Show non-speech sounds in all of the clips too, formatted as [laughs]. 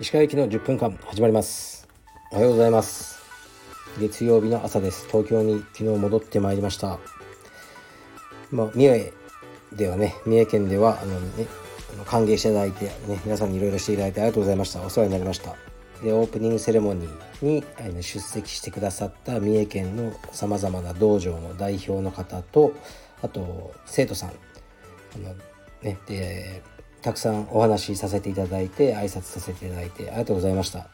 石川行きの10分間始まります。おはようございます。月曜日の朝です。東京に昨日戻ってまいりました。まあ、三重ではね三重県ではあのね歓迎していただいて、ね、皆さんにいろいろしていただいてありがとうございました。お世話になりました。でオープニングセレモニーに出席してくださった三重県のさまざまな道場の代表の方とあと生徒さん。あの、ね、でたくさんお話しさせていただいて挨拶させていただいてありがとうございました。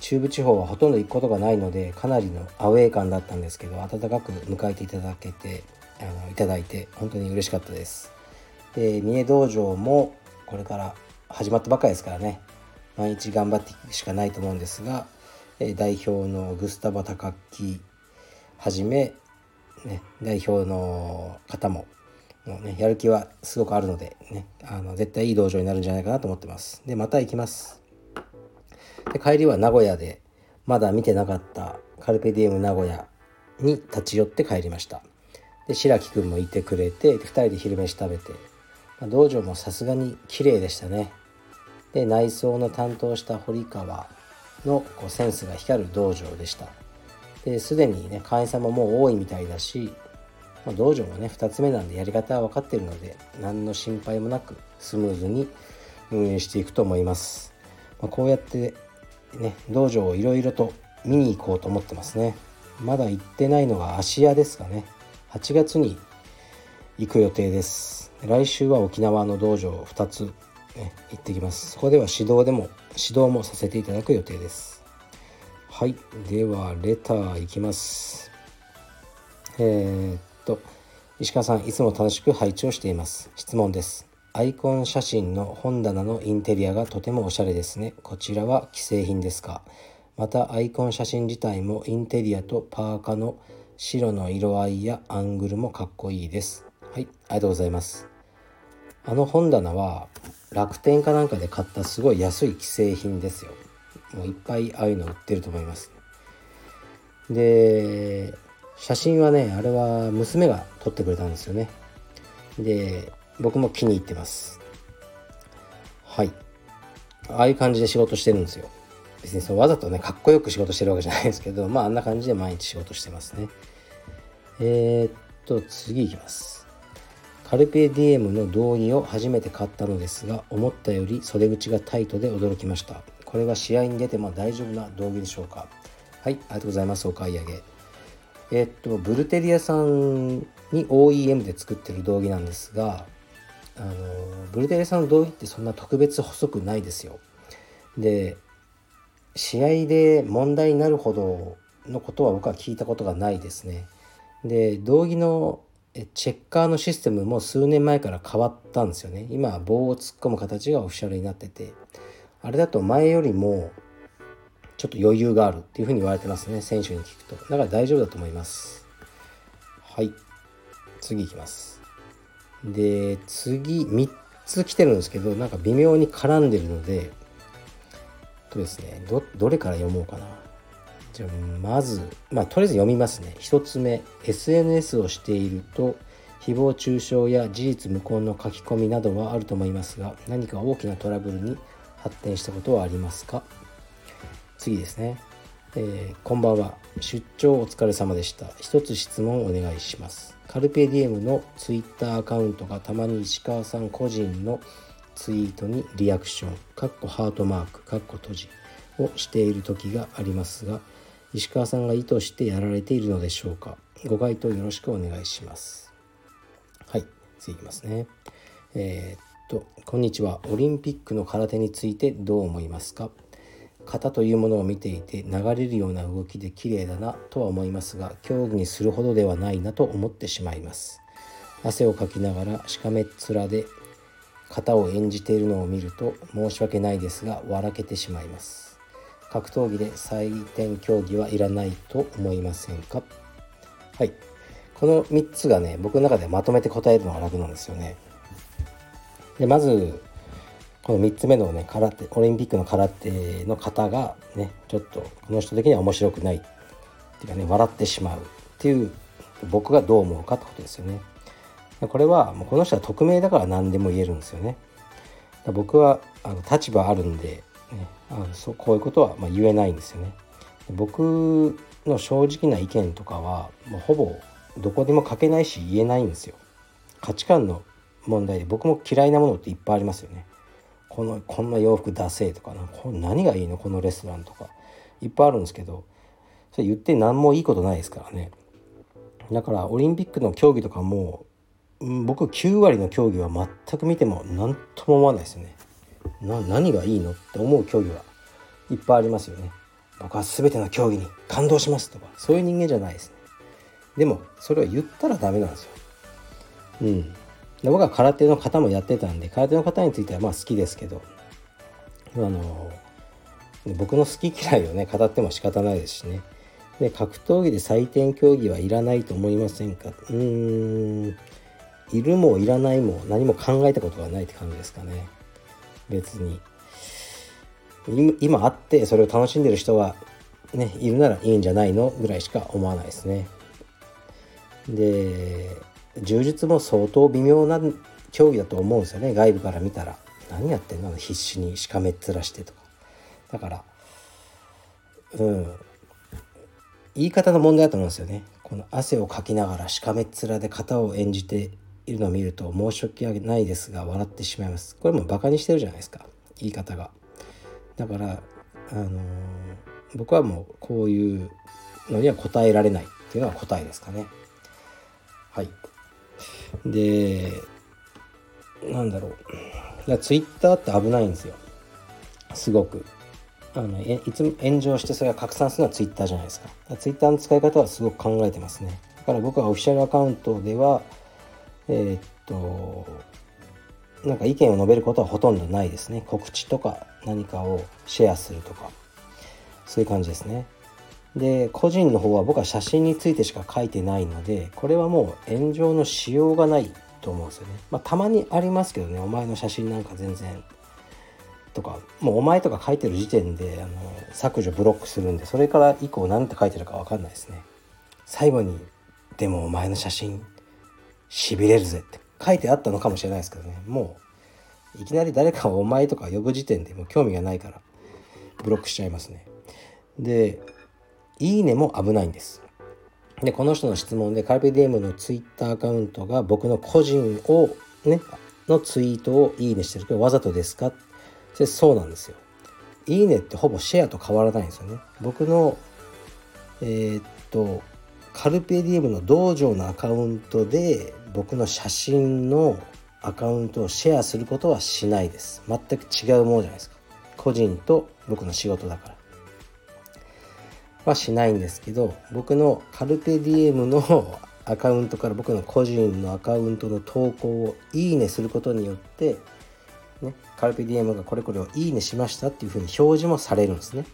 中部地方はほとんど行くことがないのでかなりのアウェー感だったんですけど温かく迎えていただけてあのいただいて本当に嬉しかったです。で三重道場もこれから始まったばかりですからね。毎日頑張っていくしかないと思うんですが代表のグスタバ高木はじめ、ね、代表の方ももうね、やる気はすごくあるので、ね、あの絶対いい道場になるんじゃないかなと思ってます。で、また行きます。で、帰りは名古屋で、まだ見てなかったカルペディエム名古屋に立ち寄って帰りました。で、白木くんもいてくれて、2人で昼飯食べて、まあ、道場もさすがに綺麗でしたね。で、内装の担当した堀川のこうセンスが光る道場でした。で、すでにね、会員さんももう多いみたいだし、まあ、道場もね2つ目なんでやり方は分かってるので何の心配もなくスムーズに運営していくと思います、まあ、こうやってね道場をいろいろと見に行こうと思ってますね。まだ行ってないのが芦屋ですかね。8月に行く予定です。来週は沖縄の道場2つ、ね、行ってきます。そこでは指導でも指導もさせていただく予定です。はい。ではレターいきます。えーと石川さんいつも楽しく拝聴しています。質問です。アイコン写真の本棚のインテリアがとてもおしゃれですね。こちらは既製品ですか？またアイコン写真自体もインテリアとパーカの白の色合いやアングルもかっこいいです。はい。ありがとうございます。あの本棚は楽天かなんかで買ったすごい安い既製品ですよ。もういっぱいああいうの売ってると思います。で写真はねあれは娘が撮ってくれたんですよね。で僕も気に入ってます。はい。ああいう感じで仕事してるんですよ。別にそうわざとねかっこよく仕事してるわけじゃないですけど [laughs] まああんな感じで毎日仕事してますね。えー、っと次いきます。カルペディエムの道着を初めて買ったのですが思ったより袖口がタイトで驚きました。これは試合に出ても大丈夫な道着でしょうか？はいありがとうございますお買い上げえっとブルテリアさんに OEM で作ってる道着なんですがあのブルテリアさんの道着ってそんな特別細くないですよ。で試合で問題になるほどのことは僕は聞いたことがないですね。で道着のチェッカーのシステムも数年前から変わったんですよね。今は棒を突っ込む形がオフィシャルになっててあれだと前よりもちょっと余裕があるっていうふうに言われてますね選手に聞くと。だから大丈夫だと思います。はい。次いきます。で次3つ来てるんですけどなんか微妙に絡んでるのでとですねどどれから読もうかな。じゃあまずまあとりあえず読みますね。1つ目 SNS をしていると誹謗中傷や事実無根の書き込みなどはあると思いますが何か大きなトラブルに発展したことはありますか？次ですね、えー、こんばんは。出張お疲れ様でした。一つ質問お願いします。カルペディエムのツイッターアカウントがたまに石川さん個人のツイートにリアクションかっこハートマークかっこ閉じをしている時がありますが石川さんが意図してやられているのでしょうか？ご回答よろしくお願いします。はい次いきますね。えー、っとこんにちは。オリンピックの空手についてどう思いますか？型というものを見ていて流れるような動きで綺麗だなとは思いますが競技にするほどではないなと思ってしまいます。汗をかきながらしかめっ面で型を演じているのを見ると申し訳ないですが笑けてしまいます。格闘技で採点競技はいらないと思いませんか？はい。この3つがね僕の中でまとめて答えるのが楽なんですよね。でまずこの3つ目のね空手オリンピックの空手の方がねちょっとこの人的には面白くない。っていうかね笑ってしまう。っていう僕がどう思うかってことですよね。これはもうこの人は匿名だから何でも言えるんですよね。僕はあの立場あるんで、ね、あのそうこういうことはま言えないんですよね。僕の正直な意見とかはもうほぼどこでも書けないし言えないんですよ。価値観の問題で僕も嫌いなものっていっぱいありますよね。このこんな洋服出せとかなこ何がいいの？このレストランとか。いっぱいあるんですけどそれ言って何もいいことないですからね。だからオリンピックの競技とかも僕9割の競技は全く見ても何とも思わないですよね。何がいいのって思う競技はいっぱいありますよね。僕は全ての競技に感動しますとかそういう人間じゃないですね。でもそれは言ったらダメなんですよ。うん。で僕は空手の方もやってたんで空手の方についてはまあ好きですけどあの僕の好き嫌いをね語っても仕方ないですしね。で格闘技で採点競技はいらないと思いませんか？うーんいるもいらないも何も考えたことがないって感じですかね。別に。今あってそれを楽しんでる人がねいるならいいんじゃないの？ぐらいしか思わないですね。で柔術も相当微妙な競技だと思うんですよね。外部から見たら。何やってんの？必死にしかめっ面してとか。だからうん。言い方の問題だと思うんですよね。この汗をかきながらしかめっ面で型を演じているのを見ると申し訳ないですが笑ってしまいます。これもバカにしてるじゃないですか。言い方が。だからあのー、僕はもうこういうのには答えられないっていうのは答えですかね。はい。でなんだろう。だツイッターって危ないんですよ。すごく。あのいつも炎上してそれが拡散するのはツイッターじゃないですか。ツイッターの使い方はすごく考えてますね。だから僕はオフィシャルアカウントではえー、っとなんか意見を述べることはほとんどないですね。告知とか何かをシェアするとか。そういう感じですね。で個人の方は僕は写真についてしか書いてないのでこれはもう炎上のしようがないと思うんですよね。まあたまにありますけどね。お前の写真なんか全然。とかもうお前とか書いてる時点であの削除ブロックするんでそれから以降何て書いてるか分かんないですね。最後に「でもお前の写真しびれるぜ」って。書いてあったのかもしれないですけどね。もういきなり誰かを「お前」とか呼ぶ時点でもう興味がないからブロックしちゃいますね。でいいねも危ないんです。で、この人の質問で、カルペディエムのツイッターアカウントが僕の個人を、ね、のツイートをいいねしてるけど、わざとですか？でそうなんですよ。いいねってほぼシェアと変わらないんですよね。僕の、えー、っと、カルペディエムの道場のアカウントで僕の写真のアカウントをシェアすることはしないです。全く違うものじゃないですか。個人と僕の仕事だから。はしないんですけど僕のカルペディエムの [laughs] アカウントから僕の個人のアカウントの投稿をいいねすることによって、ね、カルペディエムがこれこれをいいねしましたっていうふうに表示もされるんですね。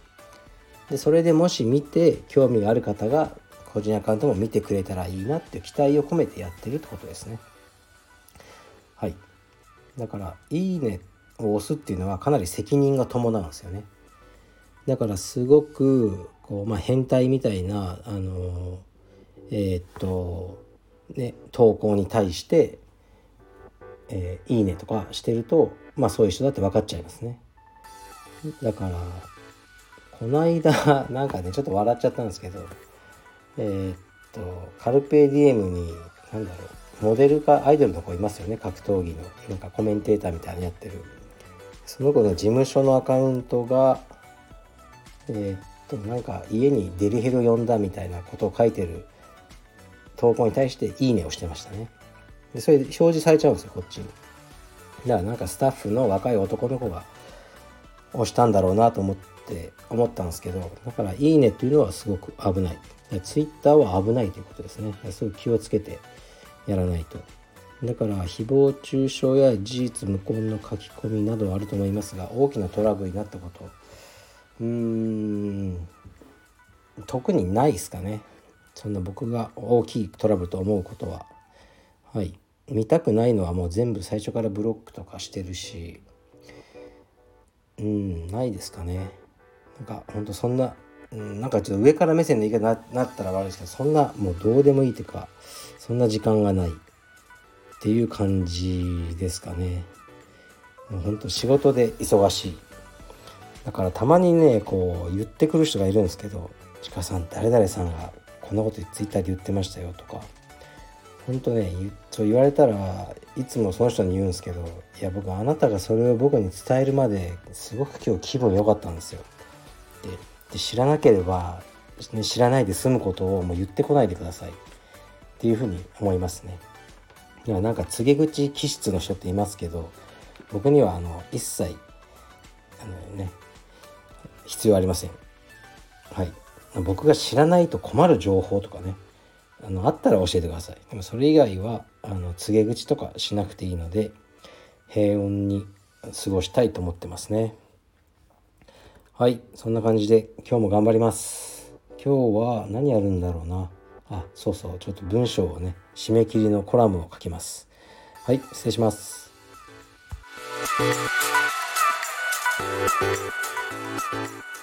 でそれでもし見て興味がある方が個人アカウントも見てくれたらいいなっていう期待を込めてやってるってことですね。はい。だから「いいね」を押すっていうのはかなり責任が伴うんですよね。だからすごくこう、まあ、変態みたいなあのえー、っとね投稿に対して「えー、いいね」とかしてるとまあそういう人だって分かっちゃいますね。だからこの間 [laughs] なんかねちょっと笑っちゃったんですけどえー、っとカルペディエムに何だろうモデルかアイドルの子いますよね格闘技のなんかコメンテーターみたいにやってるその子の事務所のアカウントがえー、っとなんか家にデリヘル呼んだみたいなことを書いてる投稿に対して「いいね」をしてましたね。でそれで表示されちゃうんですよこっちに。だからなんかスタッフの若い男の子が押したんだろうなと思って思ったんですけどだから「いいね」っていうのはすごく危ない。ツイッターは危ないということですね。すごい気をつけてやらないと。だから誹謗中傷や事実無根の書き込みなどはあると思いますが大きなトラブルになったことうーん。特にないですかね。そんな僕が大きいトラブルと思うことは。はい。見たくないのはもう全部最初からブロックとかしてるし。うんないですかね。なんかほんとそんな、うん、なんかちょっと上から目線の言い方になったら悪いですけどそんなもうどうでもいいというかそんな時間がない。っていう感じですかね。もうほんと仕事で忙しい。だからたまにねこう言ってくる人がいるんですけど「ちかさん誰々さんがこんなことツイッターで言ってましたよ」とか本当ねそう言われたらいつもその人に言うんですけどいや僕あなたがそれを僕に伝えるまですごく今日気分良かったんですよでで知らなければ、ね、知らないで済むことをもう言ってこないでください。っていうふうに思いますね。いやなんか告げ口気質の人っていますけど僕にはあの一切あのね必要ありません。はい。僕が知らないと困る情報とかねあのあったら教えてください。でもそれ以外はあの告げ口とかしなくていいので平穏に過ごしたいと思ってますね。はい。そんな感じで今日も頑張ります。今日は何やるんだろうな。あそうそう。ちょっと文章をね締め切りのコラムを書きます。はい。失礼します。Thank you.